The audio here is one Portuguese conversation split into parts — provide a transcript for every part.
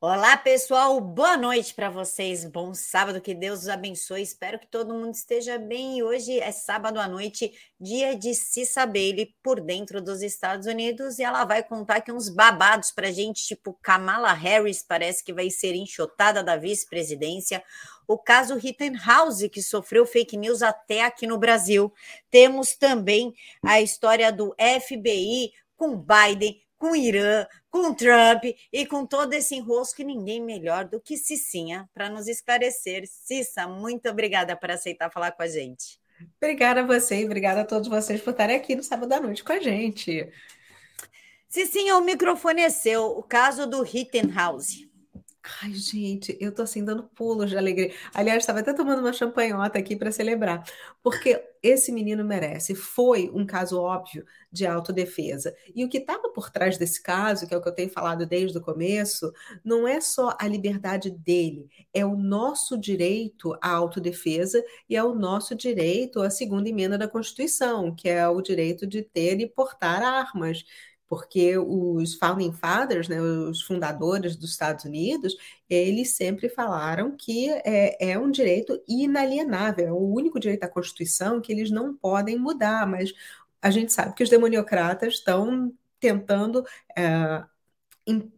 Olá, pessoal. Boa noite para vocês. Bom sábado, que Deus os abençoe. Espero que todo mundo esteja bem. Hoje é sábado à noite, dia de Cissa Bailey por dentro dos Estados Unidos, e ela vai contar aqui uns babados para gente, tipo Kamala Harris parece que vai ser enxotada da vice-presidência. O caso Rittenhouse, que sofreu fake news até aqui no Brasil. Temos também a história do FBI com Biden, com o Irã, com o Trump e com todo esse enrosco, ninguém melhor do que Cicinha para nos esclarecer. Cissa, muito obrigada por aceitar falar com a gente. Obrigada a você e obrigada a todos vocês por estarem aqui no sábado à noite com a gente. Cicinha, o microfone é seu. O caso do Rittenhouse. Ai, gente, eu tô assim dando pulos de alegria. Aliás, estava até tomando uma champanhota aqui para celebrar, porque esse menino merece. Foi um caso óbvio de autodefesa. E o que estava por trás desse caso, que é o que eu tenho falado desde o começo, não é só a liberdade dele, é o nosso direito à autodefesa e é o nosso direito à segunda emenda da Constituição, que é o direito de ter e portar armas porque os founding fathers, né, os fundadores dos Estados Unidos, eles sempre falaram que é, é, um direito inalienável, é o único direito da Constituição que eles não podem mudar, mas a gente sabe que os demoniocratas estão tentando é,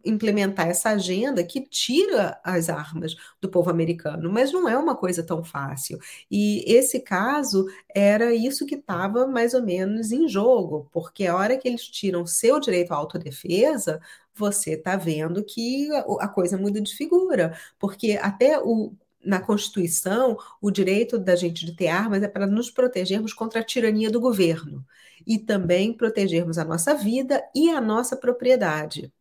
implementar essa agenda que tira as armas do povo americano, mas não é uma coisa tão fácil. E esse caso era isso que estava mais ou menos em jogo, porque a hora que eles tiram seu direito à autodefesa, você está vendo que a coisa muda de figura, porque até o na Constituição, o direito da gente de ter armas é para nos protegermos contra a tirania do governo e também protegermos a nossa vida e a nossa propriedade.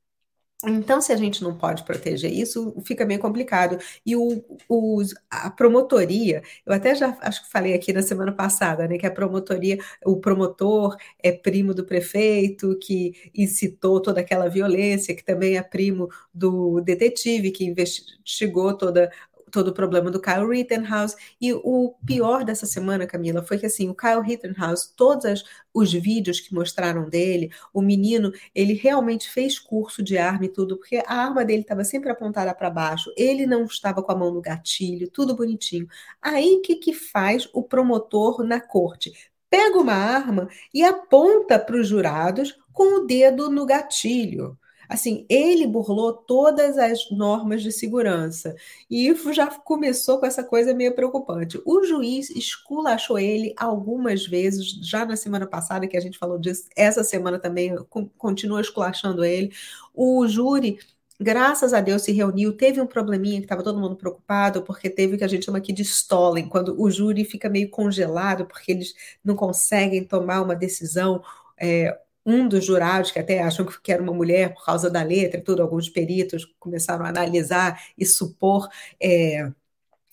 Então, se a gente não pode proteger isso, fica meio complicado. E o, o, a promotoria, eu até já acho que falei aqui na semana passada, né, que a promotoria, o promotor é primo do prefeito, que incitou toda aquela violência, que também é primo do detetive que investigou toda todo o problema do Kyle Rittenhouse. E o pior dessa semana, Camila, foi que assim, o Kyle Rittenhouse, todos os vídeos que mostraram dele, o menino, ele realmente fez curso de arma e tudo, porque a arma dele estava sempre apontada para baixo, ele não estava com a mão no gatilho, tudo bonitinho. Aí o que, que faz o promotor na corte? Pega uma arma e aponta para os jurados com o dedo no gatilho. Assim, ele burlou todas as normas de segurança. E já começou com essa coisa meio preocupante. O juiz esculachou ele algumas vezes, já na semana passada que a gente falou disso, essa semana também continua esculachando ele. O júri graças a Deus se reuniu, teve um probleminha que estava todo mundo preocupado, porque teve o que a gente chama aqui de stalling, quando o júri fica meio congelado, porque eles não conseguem tomar uma decisão. É, um dos jurados, que até acham que era uma mulher por causa da letra e tudo, alguns peritos começaram a analisar e supor. É,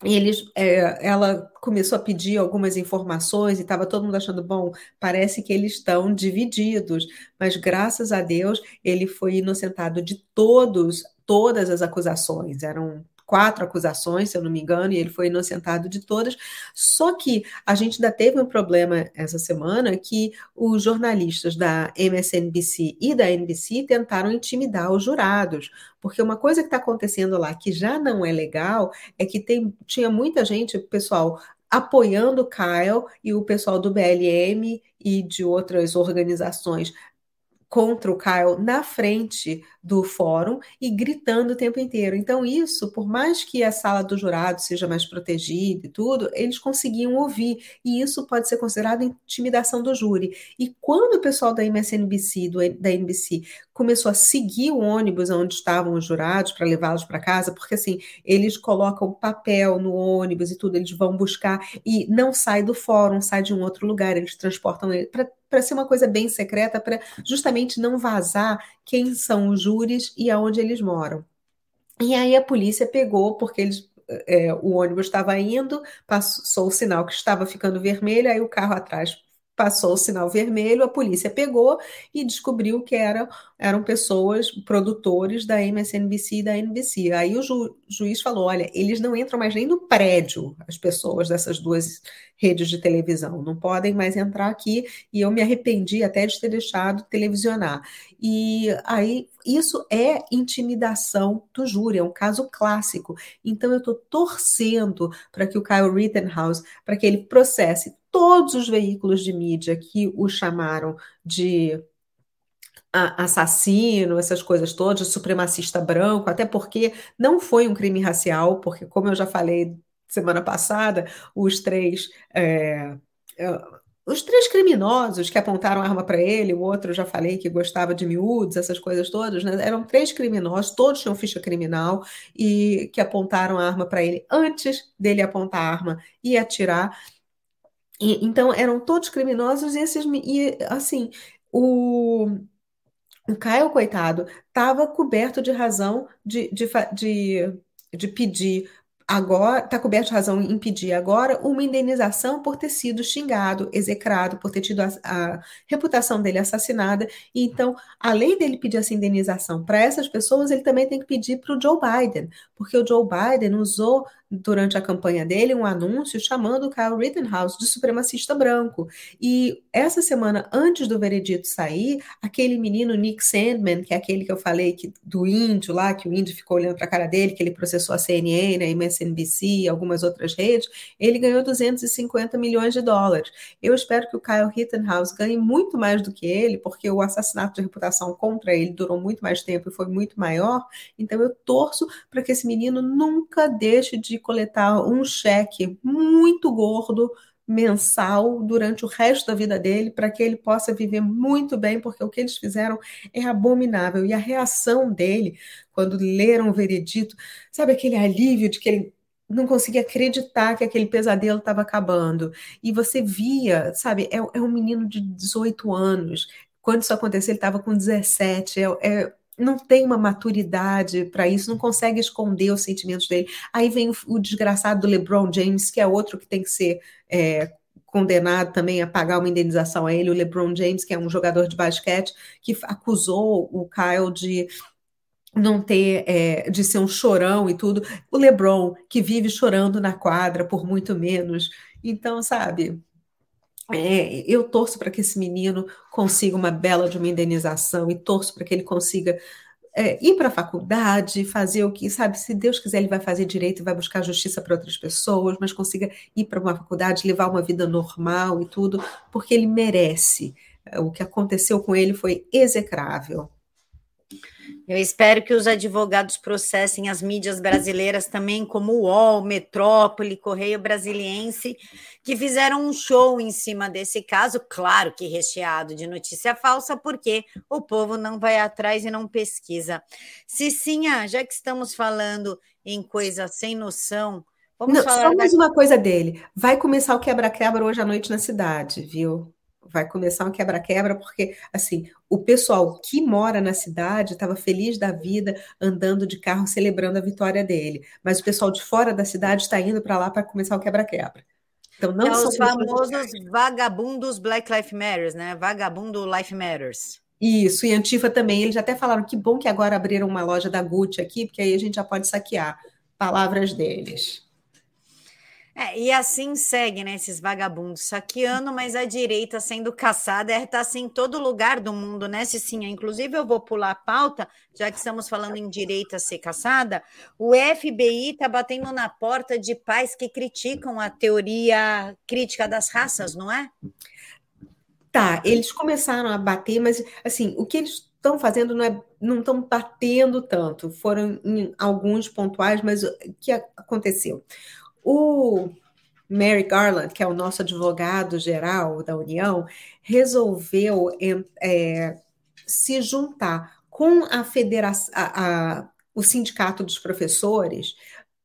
eles, é, ela começou a pedir algumas informações e estava todo mundo achando, bom, parece que eles estão divididos, mas graças a Deus ele foi inocentado de todos, todas as acusações, eram quatro acusações, se eu não me engano, e ele foi inocentado de todas. Só que a gente ainda teve um problema essa semana que os jornalistas da MSNBC e da NBC tentaram intimidar os jurados, porque uma coisa que está acontecendo lá que já não é legal é que tem, tinha muita gente, pessoal, apoiando o Kyle e o pessoal do BLM e de outras organizações contra o Kyle na frente do fórum e gritando o tempo inteiro. Então, isso, por mais que a sala do jurado seja mais protegida e tudo, eles conseguiam ouvir. E isso pode ser considerado intimidação do júri. E quando o pessoal da MSNBC, do, da NBC, começou a seguir o ônibus onde estavam os jurados para levá-los para casa, porque assim, eles colocam papel no ônibus e tudo, eles vão buscar e não sai do fórum, sai de um outro lugar, eles transportam ele para ser uma coisa bem secreta, para justamente não vazar quem são os júris e aonde eles moram. E aí a polícia pegou, porque eles é, o ônibus estava indo, passou o sinal que estava ficando vermelho, aí o carro atrás passou o sinal vermelho, a polícia pegou e descobriu que era, eram pessoas, produtores da MSNBC e da NBC. Aí o ju, juiz falou: olha, eles não entram mais nem no prédio, as pessoas dessas duas redes de televisão, não podem mais entrar aqui, e eu me arrependi até de ter deixado televisionar. E aí, isso é intimidação do júri, é um caso clássico. Então, eu estou torcendo para que o Kyle Rittenhouse, para que ele processe todos os veículos de mídia que o chamaram de assassino, essas coisas todas, supremacista branco, até porque não foi um crime racial, porque, como eu já falei semana passada, os três. É, é, os três criminosos que apontaram arma para ele, o outro já falei que gostava de miúdos, essas coisas todas, né? Eram três criminosos, todos tinham ficha criminal e que apontaram arma para ele antes dele apontar a arma e atirar. E, então eram todos criminosos e esses e assim o o Caio, coitado, estava coberto de razão de, de, de, de pedir agora está coberto de razão em pedir agora uma indenização por ter sido xingado, execrado, por ter tido a, a reputação dele assassinada. E então, além dele pedir essa indenização para essas pessoas, ele também tem que pedir para o Joe Biden, porque o Joe Biden usou durante a campanha dele um anúncio chamando o Kyle Rittenhouse de supremacista branco. E essa semana, antes do veredito sair, aquele menino Nick Sandman, que é aquele que eu falei que, do índio lá, que o índio ficou olhando para a cara dele, que ele processou a CNN, a MSNBC e algumas outras redes, ele ganhou 250 milhões de dólares. Eu espero que o Kyle Rittenhouse ganhe muito mais do que ele, porque o assassinato de reputação contra ele durou muito mais tempo e foi muito maior. Então eu torço para que esse menino nunca deixe de coletar um cheque muito gordo mensal durante o resto da vida dele para que ele possa viver muito bem, porque o que eles fizeram é abominável. E a reação dele, quando leram o veredito, sabe aquele alívio de que ele não conseguia acreditar que aquele pesadelo estava acabando. E você via, sabe, é, é, um menino de 18 anos. Quando isso aconteceu, ele estava com 17. É, é, não tem uma maturidade para isso, não consegue esconder os sentimentos dele. Aí vem o, o, desgraçado do LeBron James, que é outro que tem que ser é, condenado também a pagar uma indenização a ele, o LeBron James, que é um jogador de basquete, que acusou o Kyle de não ter, é, de ser um chorão e tudo. O LeBron, que vive chorando na quadra por muito menos. Então, sabe, é, eu torço para que esse menino consiga uma bela de uma indenização e torço para que ele consiga é, ir para a faculdade, fazer o que, sabe, se Deus quiser, ele vai fazer direito e vai buscar justiça para outras pessoas, mas consiga ir para uma faculdade, levar uma vida normal e tudo, porque ele merece. O que aconteceu com ele foi execrável. Eu espero que os advogados processem as mídias brasileiras também, como o UOL, Metrópole, Correio Brasiliense, que fizeram um show em cima desse caso, claro que recheado de notícia falsa, porque o povo não vai atrás e não pesquisa. Cicinha, já que estamos falando em coisa sem noção, vamos não, falar. Só mais da... uma coisa dele. Vai começar o quebra-quebra hoje à noite na cidade, viu? Vai começar um quebra-quebra, porque assim, o pessoal que mora na cidade estava feliz da vida, andando de carro, celebrando a vitória dele. Mas o pessoal de fora da cidade está indo para lá para começar o quebra-quebra. Então, não é são os famosos vagabundos Black Lives Matters, né? Vagabundo Life Matters. Isso, e Antifa também. Eles até falaram que bom que agora abriram uma loja da Gucci aqui, porque aí a gente já pode saquear. Palavras deles. É, e assim segue, né? Esses vagabundos saqueando, mas a direita sendo caçada, é tá assim em todo lugar do mundo, né, Cicinha? Inclusive, eu vou pular a pauta, já que estamos falando em direita ser caçada. O FBI está batendo na porta de pais que criticam a teoria crítica das raças, não é? Tá, eles começaram a bater, mas assim, o que eles estão fazendo não é, não estão batendo tanto. Foram em alguns pontuais, mas o que aconteceu? O Mary Garland, que é o nosso advogado geral da União, resolveu é, se juntar com a federação, a, a, o sindicato dos professores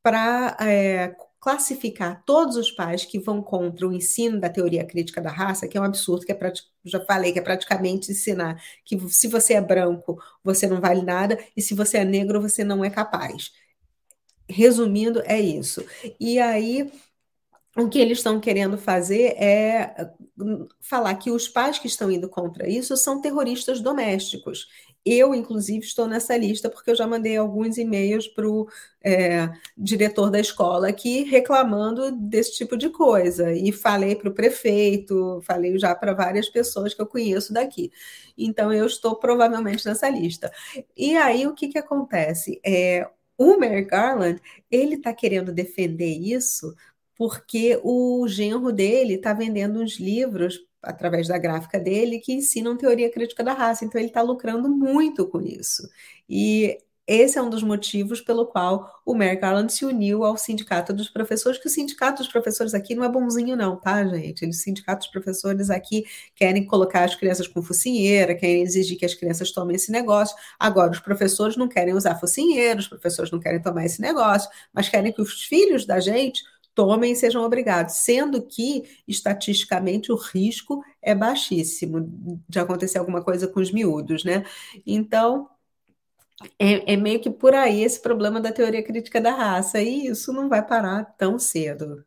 para é, classificar todos os pais que vão contra o ensino da teoria crítica da raça, que é um absurdo, que é já falei que é praticamente ensinar que se você é branco, você não vale nada, e se você é negro, você não é capaz resumindo, é isso. E aí o que eles estão querendo fazer é falar que os pais que estão indo contra isso são terroristas domésticos. Eu, inclusive, estou nessa lista porque eu já mandei alguns e-mails para o é, diretor da escola aqui reclamando desse tipo de coisa. E falei para o prefeito, falei já para várias pessoas que eu conheço daqui. Então, eu estou provavelmente nessa lista. E aí, o que, que acontece? É, o Merrick Garland, ele está querendo defender isso porque o genro dele está vendendo uns livros através da gráfica dele que ensinam teoria crítica da raça. Então ele está lucrando muito com isso. E esse é um dos motivos pelo qual o Merrick Garland se uniu ao Sindicato dos Professores, que o Sindicato dos Professores aqui não é bonzinho não, tá, gente? Os sindicatos dos professores aqui querem colocar as crianças com focinheira, querem exigir que as crianças tomem esse negócio. Agora, os professores não querem usar focinheira, os professores não querem tomar esse negócio, mas querem que os filhos da gente tomem e sejam obrigados, sendo que, estatisticamente, o risco é baixíssimo de acontecer alguma coisa com os miúdos, né? Então, é, é, meio que por aí esse problema da teoria crítica da raça, e isso não vai parar tão cedo.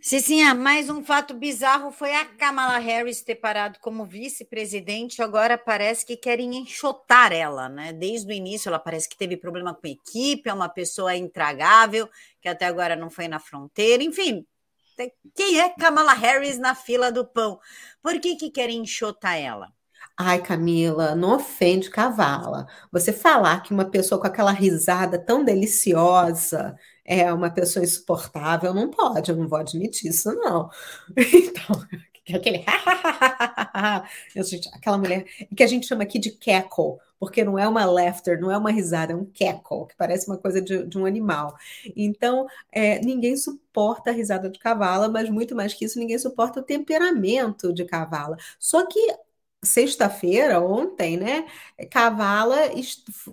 Cicinha, mais um fato bizarro foi a Kamala Harris ter parado como vice-presidente. Agora parece que querem enxotar ela, né? Desde o início, ela parece que teve problema com a equipe, é uma pessoa intragável, que até agora não foi na fronteira. Enfim, quem é Kamala Harris na fila do pão? Por que, que querem enxotar ela? Ai, Camila, não ofende cavala. Você falar que uma pessoa com aquela risada tão deliciosa é uma pessoa insuportável, não pode, eu não vou admitir isso, não. Então, aquele gente, aquela mulher que a gente chama aqui de cackle, porque não é uma laughter, não é uma risada, é um cackle, que parece uma coisa de, de um animal. Então, é, ninguém suporta a risada de cavala, mas muito mais que isso, ninguém suporta o temperamento de cavala. Só que sexta-feira, ontem, né, Cavala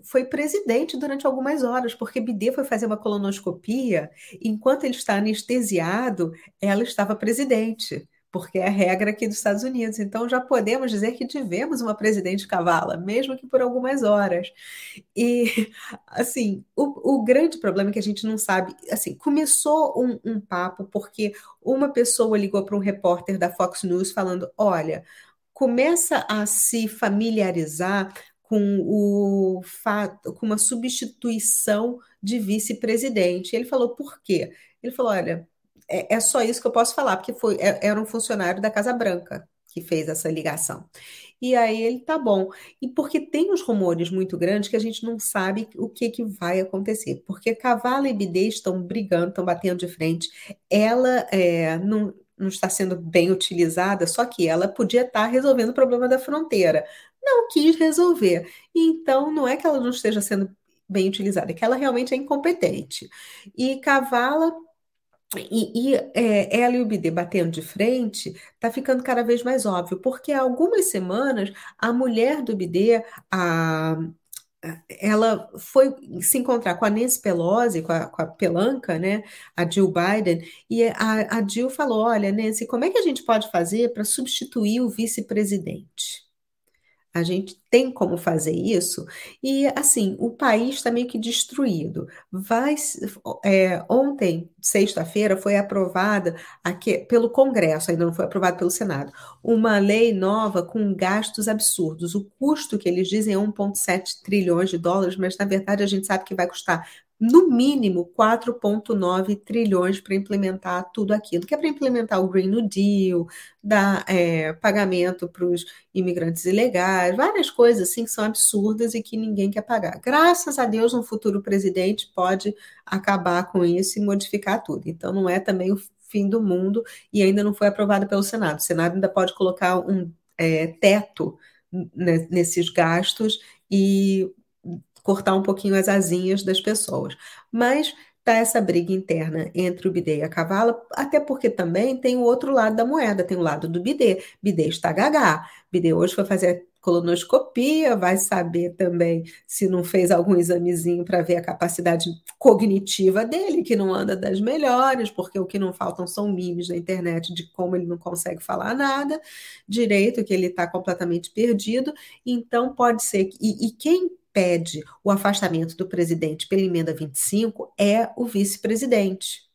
foi presidente durante algumas horas, porque Bidê foi fazer uma colonoscopia, enquanto ele está anestesiado, ela estava presidente, porque é a regra aqui dos Estados Unidos. Então já podemos dizer que tivemos uma presidente Cavala, mesmo que por algumas horas. E, assim, o, o grande problema é que a gente não sabe, assim, começou um, um papo porque uma pessoa ligou para um repórter da Fox News falando, olha, começa a se familiarizar com o fato, com uma substituição de vice-presidente. Ele falou, por quê? Ele falou: olha, é, é, só isso que eu posso falar, porque foi, é, era um funcionário da Casa Branca que fez essa ligação. E aí ele tá bom. E porque tem uns rumores muito grandes que a gente não sabe o que, que vai acontecer. Porque Cavala e Bidê estão brigando, estão batendo de frente. Ela é, não, não está sendo bem utilizada, só que ela podia estar resolvendo o problema da fronteira. Não quis resolver. Então, não é que ela não esteja sendo bem utilizada, é que ela realmente é incompetente. E Cavala e, e é, ela e o Bidê batendo de frente, está ficando cada vez mais óbvio, porque há algumas semanas a mulher do Bidê, a ela foi se encontrar com a Nancy Pelosi, com a, com a Pelanca, né, a Jill Biden, e a, a Jill falou: Olha, Nancy, como é que a gente pode fazer para substituir o vice-presidente? A gente tem como fazer isso. E, assim, o país está meio que destruído. Vai, é, ontem, sexta-feira, foi aprovada aqui, pelo Congresso, ainda não foi aprovada pelo Senado, uma lei nova com gastos absurdos. O custo que eles dizem é 1,7 trilhões de dólares, mas, na verdade, a gente sabe que vai custar no mínimo 4,9 trilhões para implementar tudo aquilo, que é para implementar o Green New Deal, dar é, pagamento para os imigrantes ilegais, várias coisas assim que são absurdas e que ninguém quer pagar. Graças a Deus, um futuro presidente pode acabar com isso e modificar tudo. Então, não é também o fim do mundo e ainda não foi aprovado pelo Senado. O Senado ainda pode colocar um é, teto nesses gastos e cortar um pouquinho as asinhas das pessoas. Mas tá essa briga interna entre o bidê e a cavala, até porque também tem o outro lado da moeda, tem o lado do bidê. Bidê está gagá. Bidê hoje foi fazer colonoscopia, vai saber também se não fez algum examezinho para ver a capacidade cognitiva dele, que não anda das melhores, porque o que não faltam são memes na internet de como ele não consegue falar nada direito, que ele está completamente perdido. Então, pode ser. E, e quem pede o afastamento do presidente pela emenda 25 é o vice-presidente.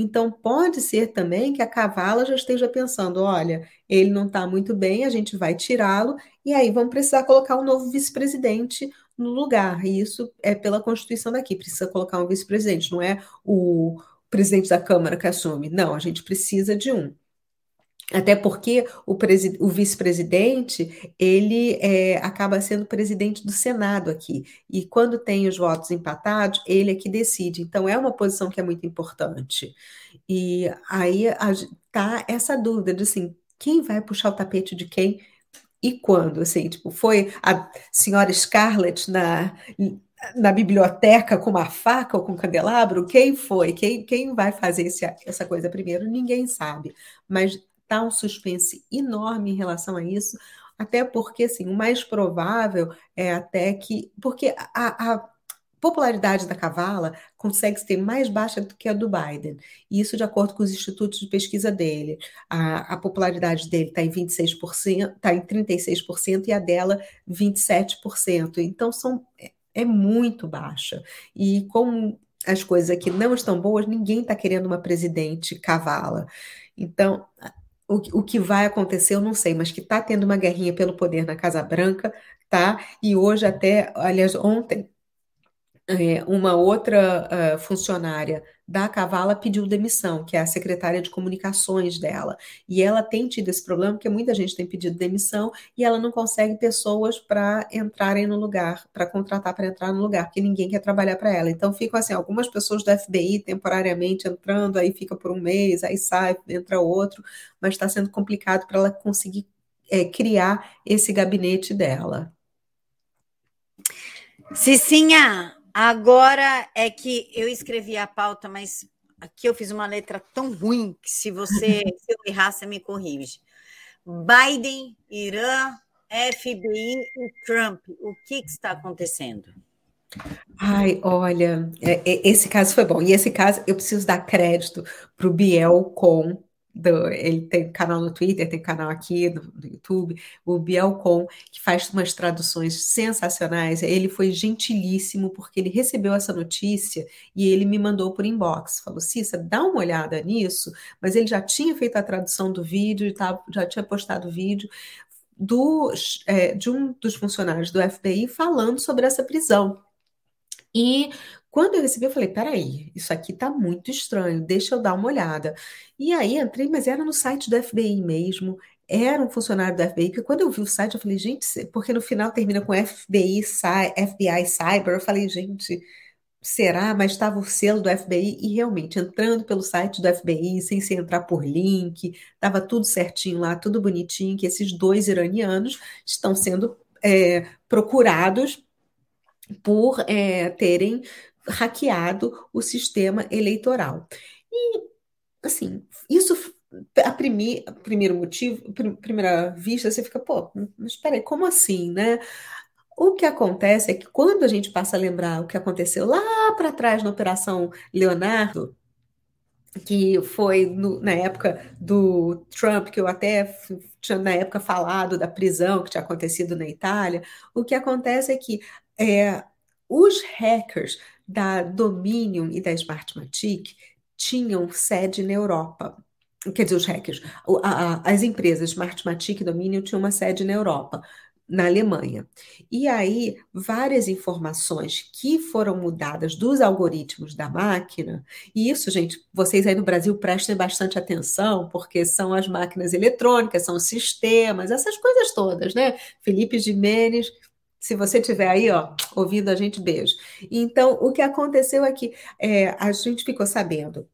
Então, pode ser também que a Cavala já esteja pensando: olha, ele não está muito bem, a gente vai tirá-lo, e aí vamos precisar colocar um novo vice-presidente no lugar. E isso é pela Constituição daqui, precisa colocar um vice-presidente, não é o presidente da Câmara que assume. Não, a gente precisa de um. Até porque o, o vice-presidente, ele é, acaba sendo presidente do Senado aqui. E quando tem os votos empatados, ele é que decide. Então, é uma posição que é muito importante. E aí tá essa dúvida de, assim, quem vai puxar o tapete de quem e quando? Assim, tipo, foi a senhora Scarlett na, na biblioteca com uma faca ou com um candelabro? Quem foi? Quem, quem vai fazer esse, essa coisa primeiro? Ninguém sabe. Mas está um suspense enorme em relação a isso, até porque, assim, o mais provável é até que... Porque a, a popularidade da Cavala consegue ser mais baixa do que a do Biden. E isso de acordo com os institutos de pesquisa dele. A, a popularidade dele está em 26%, está em 36% e a dela 27%. Então são, é, é muito baixa. E como as coisas aqui não estão boas, ninguém está querendo uma presidente cavala. Então, o, o que vai acontecer, eu não sei, mas que está tendo uma guerrinha pelo poder na Casa Branca, tá? E hoje até, aliás, ontem, é, uma outra uh, funcionária da Cavala pediu demissão, que é a secretária de comunicações dela. E ela tem tido esse problema, porque muita gente tem pedido demissão e ela não consegue pessoas para entrarem no lugar, para contratar para entrar no lugar, porque ninguém quer trabalhar para ela. Então ficam assim, algumas pessoas do FBI temporariamente entrando, aí fica por um mês, aí sai, entra outro, mas está sendo complicado para ela conseguir é, criar esse gabinete dela. Cicinha, Agora é que eu escrevi a pauta, mas aqui eu fiz uma letra tão ruim que se você se eu errar, você me corrige. Biden, Irã, FBI e Trump. O que, que está acontecendo? Ai, olha, é, é, esse caso foi bom. E esse caso eu preciso dar crédito para o Biel com do, ele tem canal no Twitter, tem canal aqui no, no YouTube, o Bielcon, que faz umas traduções sensacionais. Ele foi gentilíssimo porque ele recebeu essa notícia e ele me mandou por inbox. Falou, Cissa, dá uma olhada nisso, mas ele já tinha feito a tradução do vídeo, já tinha postado o vídeo do, é, de um dos funcionários do FBI falando sobre essa prisão. E quando eu recebi, eu falei: peraí, isso aqui tá muito estranho, deixa eu dar uma olhada. E aí entrei, mas era no site do FBI mesmo, era um funcionário do FBI, porque quando eu vi o site, eu falei, gente, porque no final termina com FBI, FBI Cyber, eu falei, gente, será? Mas estava o selo do FBI, e realmente, entrando pelo site do FBI, sem se entrar por link, estava tudo certinho lá, tudo bonitinho, que esses dois iranianos estão sendo é, procurados por é, terem hackeado o sistema eleitoral. E, assim, isso a, primi, a primeiro motivo, primeira vista, você fica, pô, mas espera aí, como assim, né? O que acontece é que quando a gente passa a lembrar o que aconteceu lá para trás na Operação Leonardo, que foi no, na época do Trump, que eu até tinha na época falado da prisão que tinha acontecido na Itália, o que acontece é que é, os hackers da Dominion e da Smartmatic tinham sede na Europa. Quer dizer, os hackers, as empresas Smartmatic e Dominion tinham uma sede na Europa, na Alemanha. E aí, várias informações que foram mudadas dos algoritmos da máquina, e isso, gente, vocês aí no Brasil prestem bastante atenção, porque são as máquinas eletrônicas, são sistemas, essas coisas todas, né? Felipe Jimenez se você estiver aí, ó, ouvindo a gente, beijo. Então, o que aconteceu é que é, a gente ficou sabendo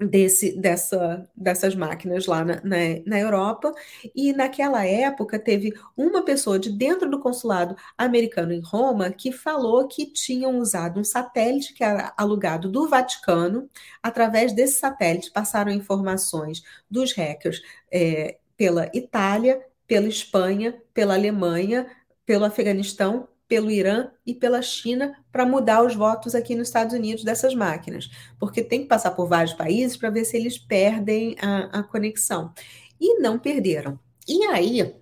desse, dessa, dessas máquinas lá na, na, na, Europa, e naquela época teve uma pessoa de dentro do consulado americano em Roma que falou que tinham usado um satélite que era alugado do Vaticano. Através desse satélite passaram informações dos hackers é, pela Itália, pela Espanha, pela Alemanha, pelo Afeganistão, pelo Irã e pela China para mudar os votos aqui nos Estados Unidos dessas máquinas, porque tem que passar por vários países para ver se eles perdem a, a, conexão. E não perderam. E aí,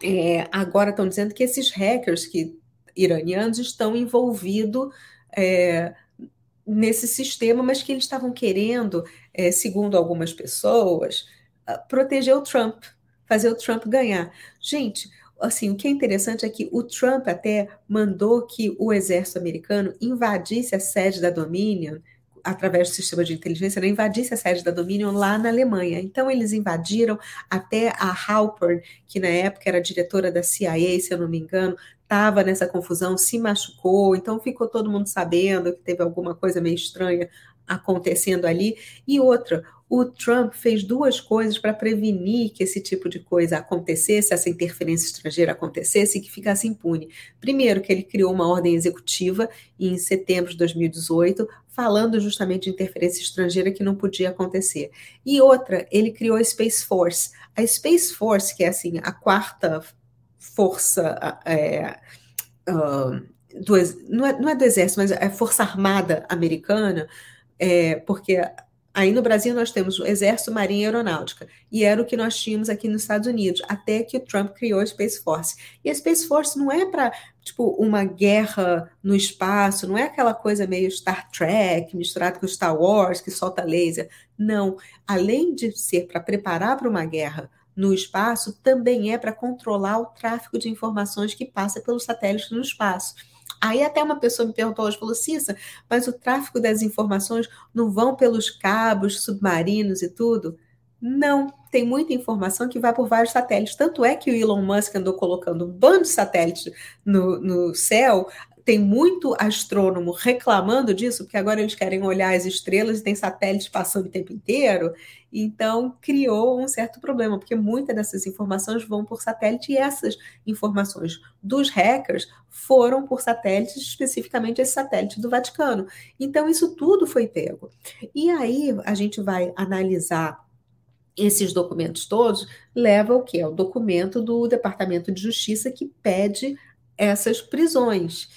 é, agora estão dizendo que esses hackers que, iranianos estão envolvidos é, nesse sistema, mas que eles estavam querendo, é, segundo algumas pessoas, proteger o Trump, fazer o Trump ganhar. Gente, assim, o que é interessante é que o Trump até mandou que o exército americano invadisse a sede da Dominion através do sistema de inteligência, né, invadisse a sede da Dominion lá na Alemanha. Então, eles invadiram até a Halpern, que na época era diretora da CIA, se eu não me engano, estava nessa confusão, se machucou, então ficou todo mundo sabendo que teve alguma coisa meio estranha acontecendo ali. E outra, o Trump fez duas coisas para prevenir que esse tipo de coisa acontecesse, essa interferência estrangeira acontecesse e que ficasse impune. Primeiro, que ele criou uma ordem executiva em setembro de 2018, falando justamente de interferência estrangeira que não podia acontecer. E outra, ele criou a Space Force. A Space Force, que é assim, a quarta força. É, uh, do, não, é, não é do exército, mas é a Força Armada Americana, é, porque Aí no Brasil nós temos o Exército, Marinha e Aeronáutica. E era o que nós tínhamos aqui nos Estados Unidos, até que o Trump criou a Space Force. E a Space Force não é para, tipo, uma guerra no espaço, não é aquela coisa meio Star Trek, misturado com Star Wars, que solta laser. Não. Além de ser para preparar para uma guerra no espaço, também é para controlar o tráfego de informações que passa pelos satélites no espaço. Aí até uma pessoa me perguntou hoje, falou, Cissa, mas o tráfego das informações não vão pelos cabos submarinos e tudo? Não, tem muita informação que vai por vários satélites. Tanto é que o Elon Musk andou colocando um bando de satélites no, no céu tem muito astrônomo reclamando disso, porque agora eles querem olhar as estrelas e tem satélites passando o tempo inteiro. Então, criou um certo problema, porque muitas dessas informações vão por satélite e essas informações dos hackers foram por satélites, especificamente esse satélite do Vaticano. Então, isso tudo foi pego. E aí a gente vai analisar esses documentos todos, leva o que? É o documento do Departamento de Justiça que pede essas prisões.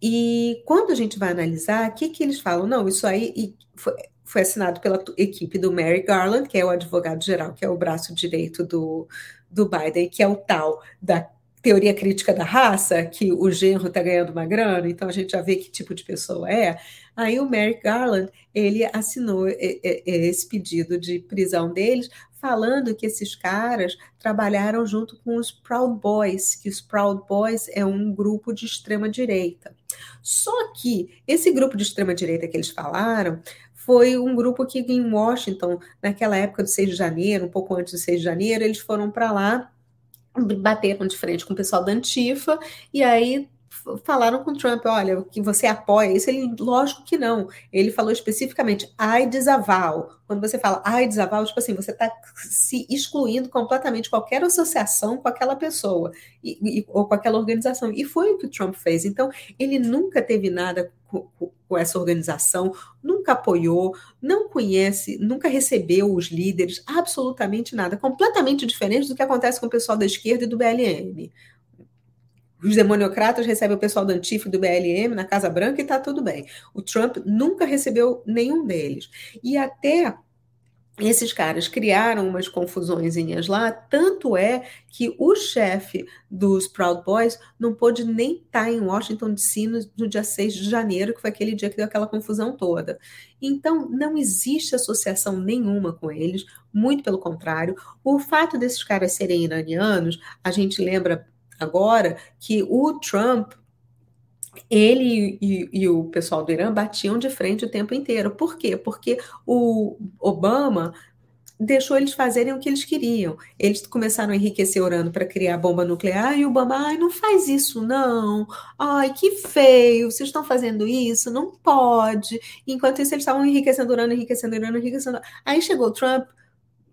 E quando a gente vai analisar, o que, que eles falam? Não, isso aí foi, foi assinado pela equipe do Mary Garland, que é o advogado-geral, que é o braço direito do, do Biden, que é o tal da teoria crítica da raça, que o genro está ganhando uma grana, então a gente já vê que tipo de pessoa é. Aí o Merrick Garland, ele assinou esse pedido de prisão deles, falando que esses caras trabalharam junto com os Proud Boys, que os Proud Boys é um grupo de extrema direita. Só que esse grupo de extrema direita que eles falaram foi um grupo que em Washington, naquela época do 6 de janeiro, um pouco antes do 6 de janeiro, eles foram para lá bateram de frente com o pessoal da Antifa e aí falaram com Trump, olha, que você apoia isso, ele, lógico que não. Ele falou especificamente, I disavow. Quando você fala I disavow, tipo assim, você está se excluindo completamente qualquer associação com aquela pessoa e, e, ou com aquela organização. E foi o que o Trump fez. Então, ele nunca teve nada com, com essa organização, nunca apoiou, não conhece, nunca recebeu os líderes, absolutamente nada. Completamente diferente do que acontece com o pessoal da esquerda e do BLM. Os demoniocratas recebem o pessoal do Antifa e do BLM na Casa Branca e está tudo bem. O Trump nunca recebeu nenhum deles. E até esses caras criaram umas confusõezinhas lá, tanto é que o chefe dos Proud Boys não pôde nem estar tá em Washington DC no, no, dia 6 de janeiro, que foi aquele dia que deu aquela confusão toda. Então, não existe associação nenhuma com eles, muito pelo contrário. O fato desses caras serem iranianos, a gente lembra agora que o Trump ele e, e, o pessoal do Irã batiam de frente o tempo inteiro. Por quê? Porque o Obama deixou eles fazerem o que eles queriam. Eles começaram a enriquecer urânio para criar bomba nuclear e o Obama, ai, não faz isso não. Ai, que feio, vocês estão fazendo isso, não pode. Enquanto isso, eles estavam enriquecendo urânio, enriquecendo urânio, enriquecendo. Aí chegou o Trump,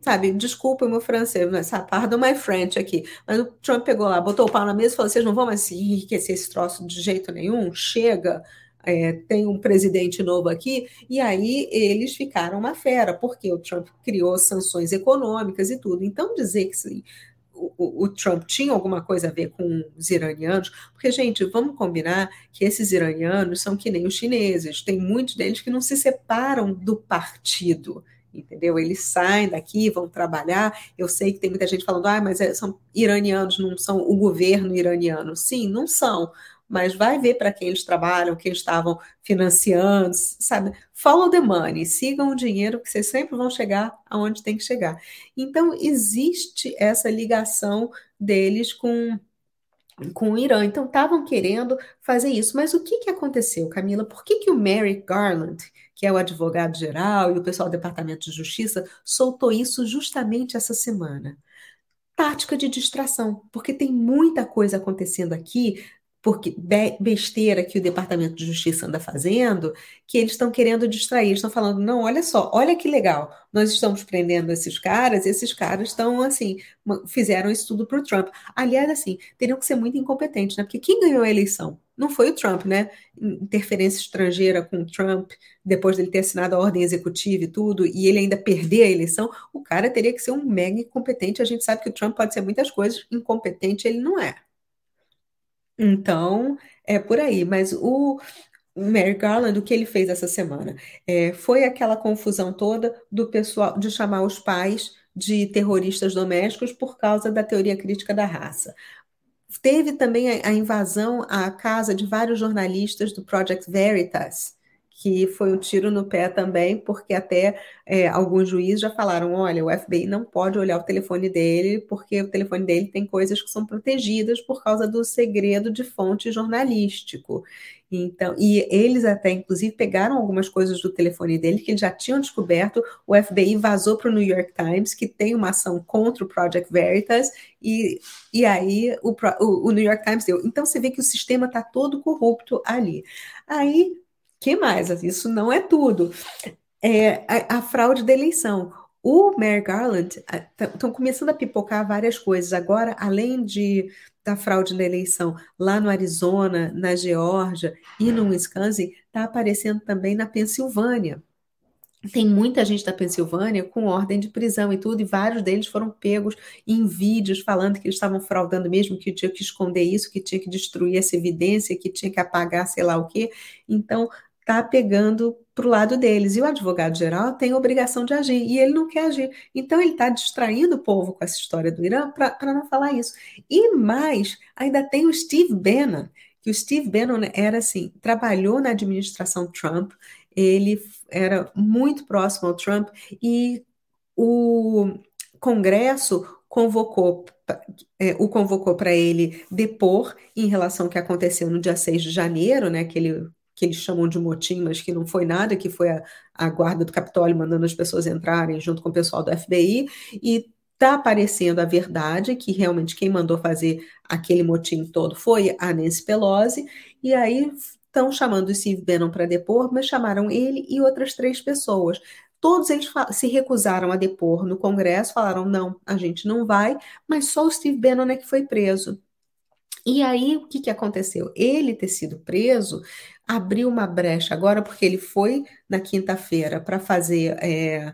sabe, desculpa o meu francês, mas pardon my French aqui. Mas o Trump pegou lá, botou o pau na mesa e falou: vocês não vão mais enriquecer esse troço de jeito nenhum, chega. É, tem um presidente novo aqui, e aí eles ficaram uma fera, porque o Trump criou sanções econômicas e tudo. Então, dizer que sim, o, o, Trump tinha alguma coisa a ver com os iranianos, porque, gente, vamos combinar que esses iranianos são que nem os chineses, tem muitos deles que não se separam do partido entendeu? Eles saem daqui, vão trabalhar. Eu sei que tem muita gente falando, ah, mas é, são iranianos, não são o governo iraniano. Sim, não são, mas vai ver para quem eles trabalham, quem estavam financiando, sabe? Follow the money, sigam o dinheiro, que vocês sempre vão chegar aonde tem que chegar. Então, existe essa ligação deles com com o Irã. Então, estavam querendo fazer isso. Mas o que, que aconteceu, Camila? Por que, que o Merrick Garland, que é o advogado-geral e o pessoal do Departamento de Justiça, soltou isso justamente essa semana? Tática de distração, porque tem muita coisa acontecendo aqui porque besteira que o Departamento de Justiça anda fazendo, que eles estão querendo distrair, estão falando, não, olha só, olha que legal, nós estamos prendendo esses caras, e esses caras estão, assim, fizeram isso tudo para o Trump. Aliás, assim, teriam que ser muito incompetentes, né? Porque quem ganhou a eleição? Não foi o Trump, né? Interferência estrangeira com o Trump, depois dele ter assinado a ordem executiva e tudo, e ele ainda perder a eleição, o cara teria que ser um mega incompetente. A gente sabe que o Trump pode ser muitas coisas, incompetente ele não é. Então, é por aí. Mas o Merrick Garland, o que ele fez essa semana? É, foi aquela confusão toda do pessoal de chamar os pais de terroristas domésticos por causa da teoria crítica da raça. Teve também a, a invasão à casa de vários jornalistas do Project Veritas, que foi um tiro no pé também, porque até é, alguns juízes já falaram: olha, o FBI não pode olhar o telefone dele, porque o telefone dele tem coisas que são protegidas por causa do segredo de fonte jornalístico. Então, e eles até, inclusive, pegaram algumas coisas do telefone dele que já tinham descoberto. O FBI vazou para o New York Times, que tem uma ação contra o Project Veritas, e, e aí o, o, o New York Times deu. Então, você vê que o sistema está todo corrupto ali. Aí que mais? Isso não é tudo. É a, a fraude da eleição. O Merrick Garland estão tá, começando a pipocar várias coisas. Agora, além de da fraude da eleição lá no Arizona, na Geórgia e no Wisconsin, está aparecendo também na Pensilvânia. Tem muita gente da Pensilvânia com ordem de prisão e tudo, e vários deles foram pegos em vídeos falando que eles estavam fraudando mesmo, que tinha que esconder isso, que tinha que destruir essa evidência, que tinha que apagar sei lá o quê. Então, está pegando para o lado deles. E o advogado-geral tem a obrigação de agir, e ele não quer agir. Então, ele está distraindo o povo com essa história do Irã para não falar isso. E mais, ainda tem o Steve Bannon, que o Steve Bannon era assim, trabalhou na administração Trump, ele era muito próximo ao Trump, e o Congresso convocou é, o convocou para ele depor em relação ao que aconteceu no dia 6 de janeiro, né, que ele que eles chamam de motim, mas que não foi nada, que foi a, a guarda do Capitólio mandando as pessoas entrarem junto com o pessoal do FBI, e está aparecendo a verdade que realmente quem mandou fazer aquele motim todo foi a Nancy Pelosi, e aí estão chamando o Steve Bannon para depor, mas chamaram ele e outras três pessoas. Todos eles se recusaram a depor no Congresso, falaram: não, a gente não vai, mas só o Steve Bannon é que foi preso. E aí, o que, que aconteceu? Ele ter sido preso abriu uma brecha agora, porque ele foi na quinta-feira para fazer é,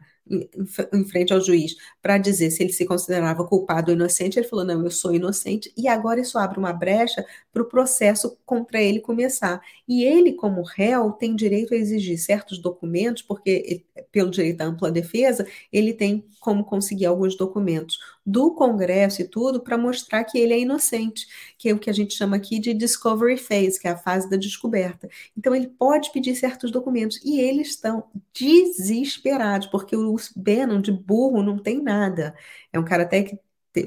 em frente ao juiz para dizer se ele se considerava culpado ou inocente, ele falou: não, eu sou inocente, e agora isso abre uma brecha para o processo contra ele começar. E ele, como réu, tem direito a exigir certos documentos, porque, pelo direito à ampla defesa, ele tem como conseguir alguns documentos do Congresso e tudo para mostrar que ele é inocente, que é o que a gente chama aqui de discovery phase, que é a fase da descoberta. Então, ele pode pedir certos documentos e eles estão desesperados, porque o Bannon de burro não tem nada. É um cara até que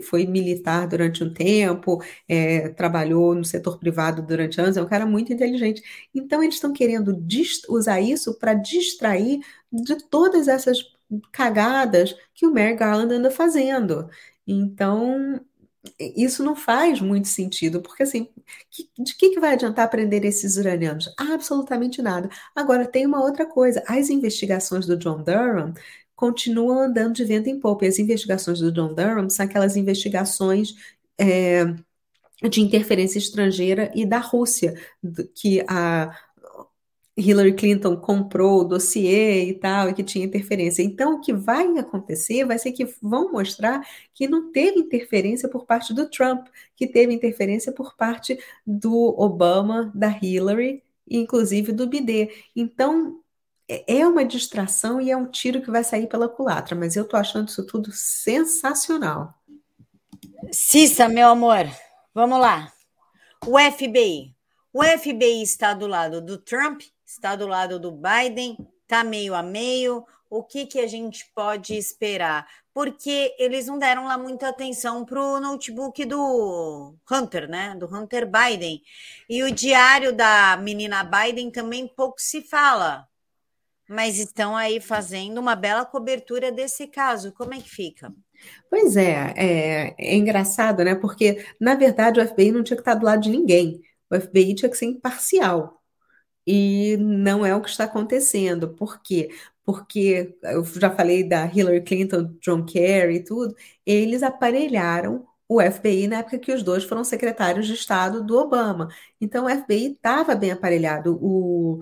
foi militar durante um tempo, é, trabalhou no setor privado durante anos, é um cara muito inteligente. Então, eles estão querendo usar isso para distrair de todas essas cagadas que o Merrick Garland anda fazendo. Então, isso não faz muito sentido, porque assim, de que, que vai adiantar prender esses iranianos? Absolutamente nada. Agora, tem uma outra coisa: as investigações do John Durham continuam andando de vento em popa. E as investigações do John Durham são aquelas investigações. É, de interferência estrangeira e da Rússia, que a, Hillary Clinton comprou o dossiê e tal, e que tinha interferência. Então, o que vai acontecer vai ser que vão mostrar que não teve interferência por parte do Trump, que teve interferência por parte do Obama, da Hillary, e inclusive do Bidê. Então, é, é uma distração e é um tiro que vai sair pela culatra, mas eu tô achando isso tudo sensacional. Cissa, meu amor, vamos lá. O FBI O FBI está do lado do Trump, está do lado do Biden, está meio a meio. O que, que a gente pode esperar? Porque eles não deram lá muita atenção para o notebook do Hunter, né? Do Hunter Biden. E o diário da menina Biden também pouco se fala. Mas estão aí fazendo uma bela cobertura desse caso. Como é que fica? Pois é, é, é engraçado, né? Porque, na verdade, o FBI não tinha que estar do lado de ninguém. O FBI tinha que ser imparcial. E não é o que está acontecendo. Por quê? Porque eu já falei da Hillary Clinton, John Kerry e tudo, eles aparelharam o FBI na época que os dois foram secretários de Estado do Obama. Então, o FBI estava bem aparelhado. O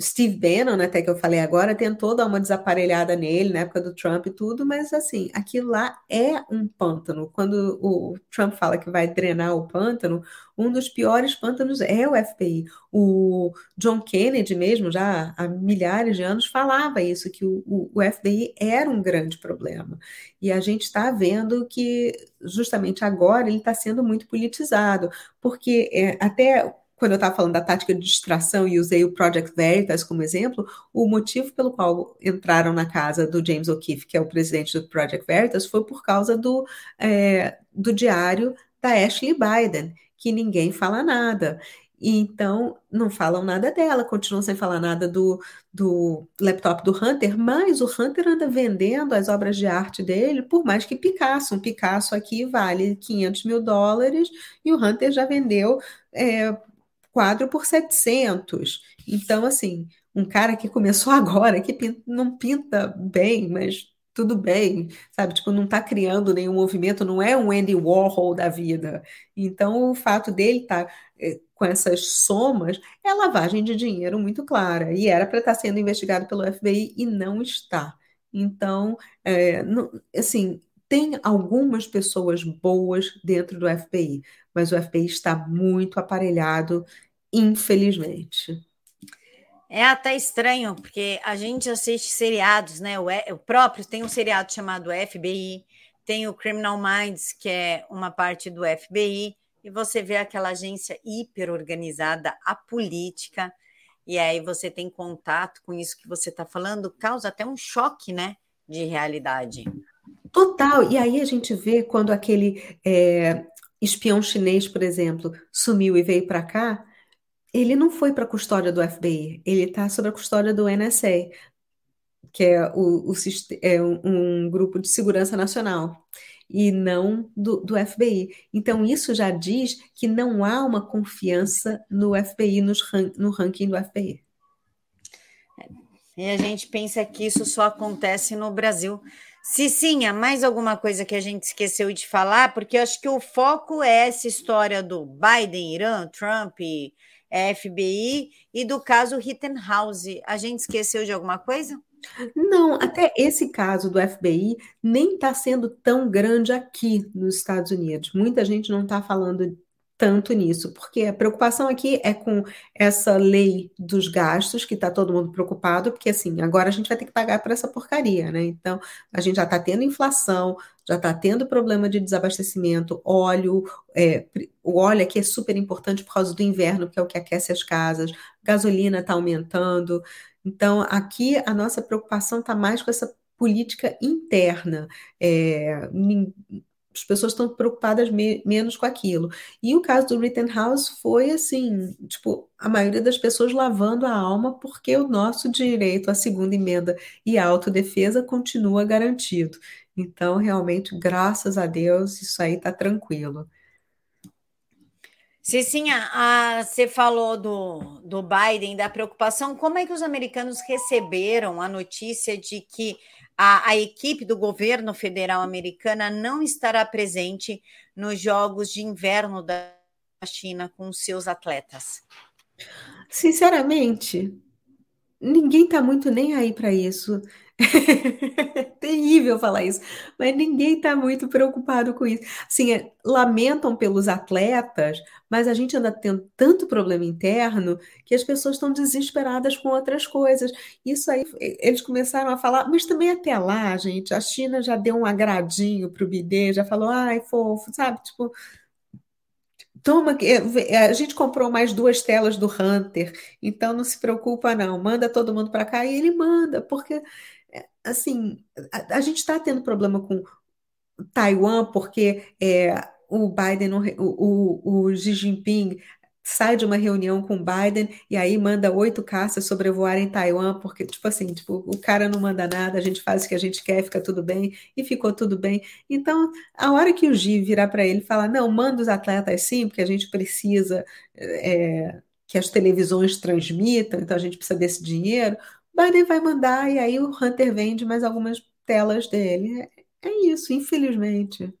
Steve Bannon, até que eu falei agora, tentou dar uma desaparelhada nele na época do Trump e tudo, mas assim, aquilo lá é um pântano. Quando o Trump fala que vai drenar o pântano, um dos piores pântanos é o FBI. O John Kennedy mesmo, já há milhares de anos, falava isso, que o, o, o FBI era um grande problema. E a gente está vendo que justamente agora ele está sendo muito politizado, porque é, até quando eu estava falando da tática de distração e usei o Project Veritas como exemplo, o motivo pelo qual entraram na casa do James O'Keefe, que é o presidente do Project Veritas, foi por causa do, é, do diário da Ashley Biden, que ninguém fala nada. E então não falam nada dela, continuam sem falar nada do, do laptop do Hunter, mas o Hunter anda vendendo as obras de arte dele por mais que Picasso. Um Picasso aqui vale 500 mil dólares e o Hunter já vendeu é, quadro por 700. Então, assim, um cara que começou agora, que pinta, não pinta bem, mas tudo bem, sabe? Tipo, não está criando nenhum movimento, não é um Andy Warhol da vida. Então, o fato dele estar tá, é, com essas somas é lavagem de dinheiro muito clara. E era para estar tá sendo investigado pelo FBI e não está. Então, é, não, assim, tem algumas pessoas boas dentro do FBI, mas o FBI está muito aparelhado, infelizmente. É até estranho, porque a gente assiste seriados, né? O, o próprio tem um seriado chamado FBI, tem o Criminal Minds, que é uma parte do FBI, e você vê aquela agência hiper organizada, a política, e aí você tem contato com isso que você está falando, causa até um choque, né? De realidade. Total. E aí a gente vê quando aquele é, espião chinês, por exemplo, sumiu e veio para cá, ele não foi para a custódia do FBI, ele está sob a custódia do NSA, que é, o, o é um, grupo de segurança nacional, e não do, do, FBI. Então, isso já diz que não há uma confiança no FBI, nos, no ranking do FBI. E a gente pensa que isso só acontece no Brasil. Cicinha, mais alguma coisa que a gente esqueceu de falar? Porque eu acho que o foco é essa história do Biden, Irã, Trump, FBI e do caso Rittenhouse. A gente esqueceu de alguma coisa? Não, até esse caso do FBI nem está sendo tão grande aqui nos Estados Unidos. Muita gente não está falando tanto nisso, porque a preocupação aqui é com essa lei dos gastos, que está todo mundo preocupado, porque assim, agora a gente vai ter que pagar por essa porcaria, né? Então, a gente já está tendo inflação, já está tendo problema de desabastecimento, óleo, é, o óleo aqui é super importante por causa do inverno, que é o que aquece as casas, gasolina está aumentando. Então, aqui a nossa preocupação está mais com essa política interna. É, as pessoas estão preocupadas me menos com aquilo. E o caso do Rittenhouse foi assim, tipo, a maioria das pessoas lavando a alma porque o nosso direito à segunda emenda e à autodefesa continua garantido. Então, realmente, graças a Deus, isso aí está tranquilo. Cicinha, você falou do, do Biden, da preocupação. Como é que os americanos receberam a notícia de que a, a equipe do governo federal americana não estará presente nos Jogos de Inverno da China com seus atletas? Sinceramente, ninguém está muito nem aí para isso. Terrível falar isso, mas ninguém está muito preocupado com isso. Assim, é, lamentam pelos atletas, mas a gente anda tendo tanto problema interno que as pessoas estão desesperadas com outras coisas. Isso aí, eles começaram a falar, mas também até lá, gente, a China já deu um agradinho para o bidê, já falou, ai, fofo, sabe? Tipo, Toma, é, é, a gente comprou mais duas telas do Hunter, então não se preocupa, não. Manda todo mundo para cá e ele manda, porque assim a, a gente está tendo problema com Taiwan, porque é, o Biden, o, o, o Xi Jinping sai de uma reunião com Biden e aí manda oito caças sobrevoarem Taiwan, porque, tipo assim, tipo, o cara não manda nada, a gente faz o que a gente quer, fica tudo bem, e ficou tudo bem. Então, a hora que o Gi virar para ele e falar, não, manda os atletas sim, porque a gente precisa é, que as televisões transmitam, então a gente precisa desse dinheiro, Biden vai mandar, e aí o Hunter vende mais algumas telas dele. É, é isso, infelizmente.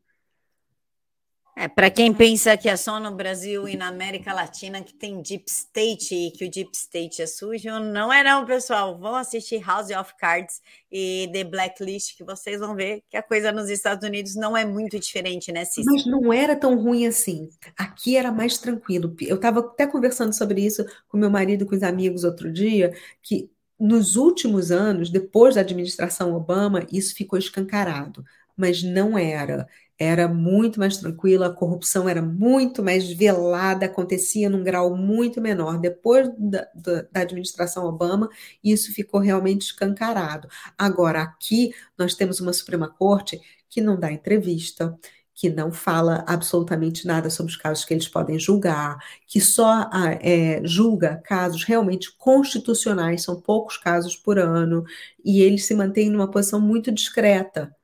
É, para quem pensa que é só no Brasil e na América Latina que tem Deep State e que o Deep State é sujo, não é não, pessoal. Vão assistir House of Cards e The Blacklist que vocês vão ver que a coisa nos Estados Unidos não é muito diferente, né, Cícero? Mas não era tão ruim assim. Aqui era mais tranquilo. Eu estava até conversando sobre isso com meu marido e com os amigos outro dia, que nos últimos anos, depois da administração Obama, isso ficou escancarado, mas não era era muito mais tranquila, a corrupção era muito mais velada, acontecia num grau muito menor. Depois da, da, da, administração Obama, isso ficou realmente escancarado. Agora, aqui, nós temos uma Suprema Corte que não dá entrevista, que não fala absolutamente nada sobre os casos que eles podem julgar, que só ah, é, julga casos realmente constitucionais, são poucos casos por ano, e eles se mantêm numa posição muito discreta.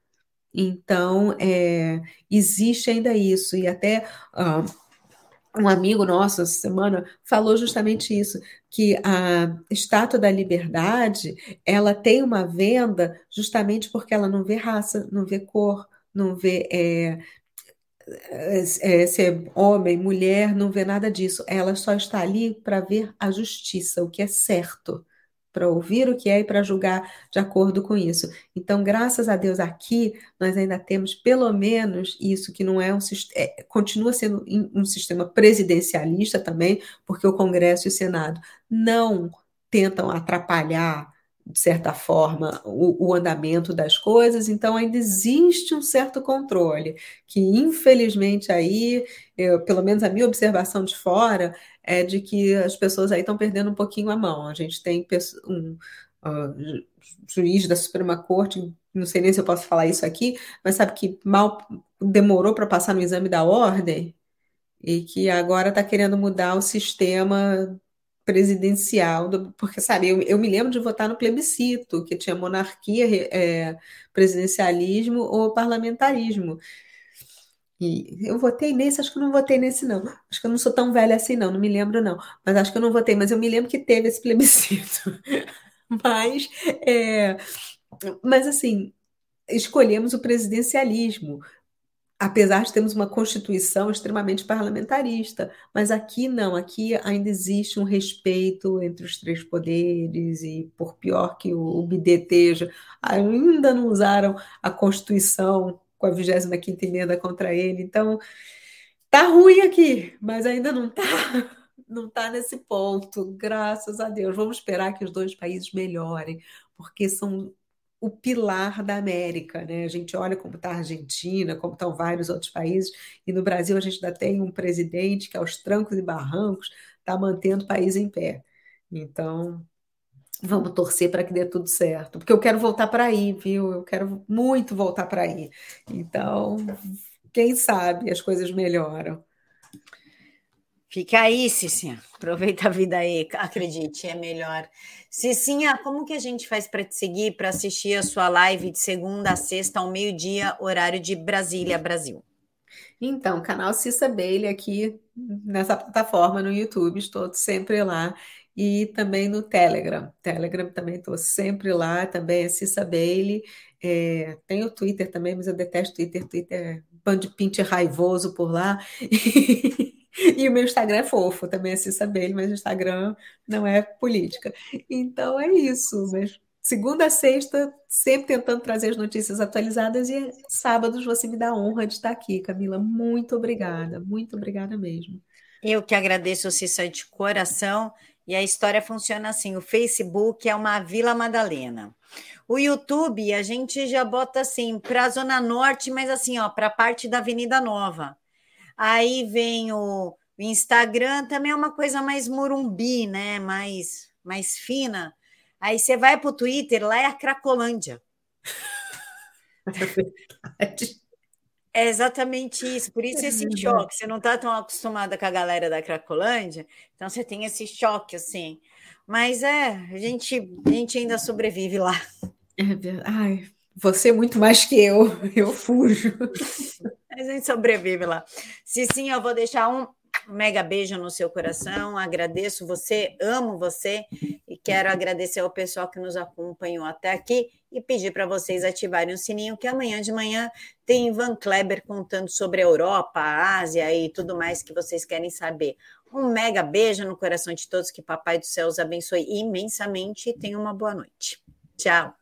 Então, é, existe ainda isso, e até uh, um amigo nosso essa semana falou justamente isso, que a Estátua da Liberdade, ela tem uma venda justamente porque ela não vê raça, não vê cor, não vê é, é, se é homem, mulher, não vê nada disso. Ela só está ali para ver a justiça, o que é certo para ouvir o que é e para julgar de acordo com isso. Então, graças a Deus, aqui nós ainda temos pelo menos isso, que não é um é, continua sendo um sistema presidencialista também, porque o Congresso e o Senado não tentam atrapalhar de certa forma, o, o, andamento das coisas, então ainda existe um certo controle, que infelizmente aí, eu, pelo menos a minha observação de fora, é de que as pessoas aí estão perdendo um pouquinho a mão. A gente tem um uh, juiz da Suprema Corte, não sei nem se eu posso falar isso aqui, mas sabe que mal demorou para passar no exame da ordem e que agora está querendo mudar o sistema presidencial, do, porque, sabe, eu, eu, me lembro de votar no plebiscito, que tinha monarquia, é, presidencialismo ou parlamentarismo. E eu votei nesse, acho que não votei nesse, não. Acho que eu não sou tão velha assim, não, não me lembro, não. Mas acho que eu não votei, mas eu me lembro que teve esse plebiscito. mas, é, mas assim, escolhemos o presidencialismo, apesar de termos uma constituição extremamente parlamentarista, mas aqui não, aqui ainda existe um respeito entre os três poderes e por pior que o, o BD ainda não usaram a constituição com a 25ª emenda contra ele. Então, tá ruim aqui, mas ainda não tá, não tá nesse ponto, graças a Deus. Vamos esperar que os dois países melhorem, porque são o pilar da América, né? A gente olha como está a Argentina, como estão vários outros países, e no Brasil a gente ainda tem um presidente que, aos trancos e barrancos, está mantendo o país em pé. Então, Vamos torcer para que dê tudo certo, porque eu quero voltar para aí, viu? Eu quero muito voltar para aí. Então, quem sabe as coisas melhoram. Fica aí, Cicinha. Aproveita a vida aí, acredite, é melhor. Cicinha, como que a gente faz para te seguir, para assistir a sua live de segunda a sexta ao meio-dia, horário de Brasília, Brasil? Então, canal Cissa Bailey aqui nessa plataforma no YouTube, estou sempre lá e também no Telegram. Telegram também estou sempre lá, também é Cissa Bailey. É, tem o Twitter também, mas eu detesto Twitter. Twitter é band pinte raivoso por lá. E, o meu Instagram é fofo, também é Cissa Bailey, mas o Instagram não é política. Então é isso. Mas segunda a sexta, sempre tentando trazer as notícias atualizadas e sábados você me dá a honra de estar aqui, Camila. Muito obrigada, muito obrigada mesmo. Eu que agradeço, Cissa, de coração. E a história funciona assim: o Facebook é uma Vila Madalena. O YouTube a gente já bota assim para a Zona Norte, mas assim, ó, para a parte da Avenida Nova. Aí vem o Instagram também é uma coisa mais morumbi, né? Mais, mais fina. Aí você vai para o Twitter, lá é a Cracolândia. É verdade. É exatamente isso, por isso esse choque. Você não está tão acostumada com a galera da Cracolândia, então você tem esse choque, assim. Mas é, a gente, a gente ainda sobrevive lá. É Ai, você muito mais que eu, eu fujo. A gente sobrevive lá. Se sim, eu vou deixar um mega beijo no seu coração. Agradeço você, amo você e quero agradecer ao pessoal que nos acompanhou até aqui e pedir para vocês ativarem o sininho que amanhã de manhã tem Ivan Kleber contando sobre a Europa, a Ásia e tudo mais que vocês querem saber. Um mega beijo no coração de todos, que Papai do Céu os abençoe imensamente e tenha uma boa noite. Tchau.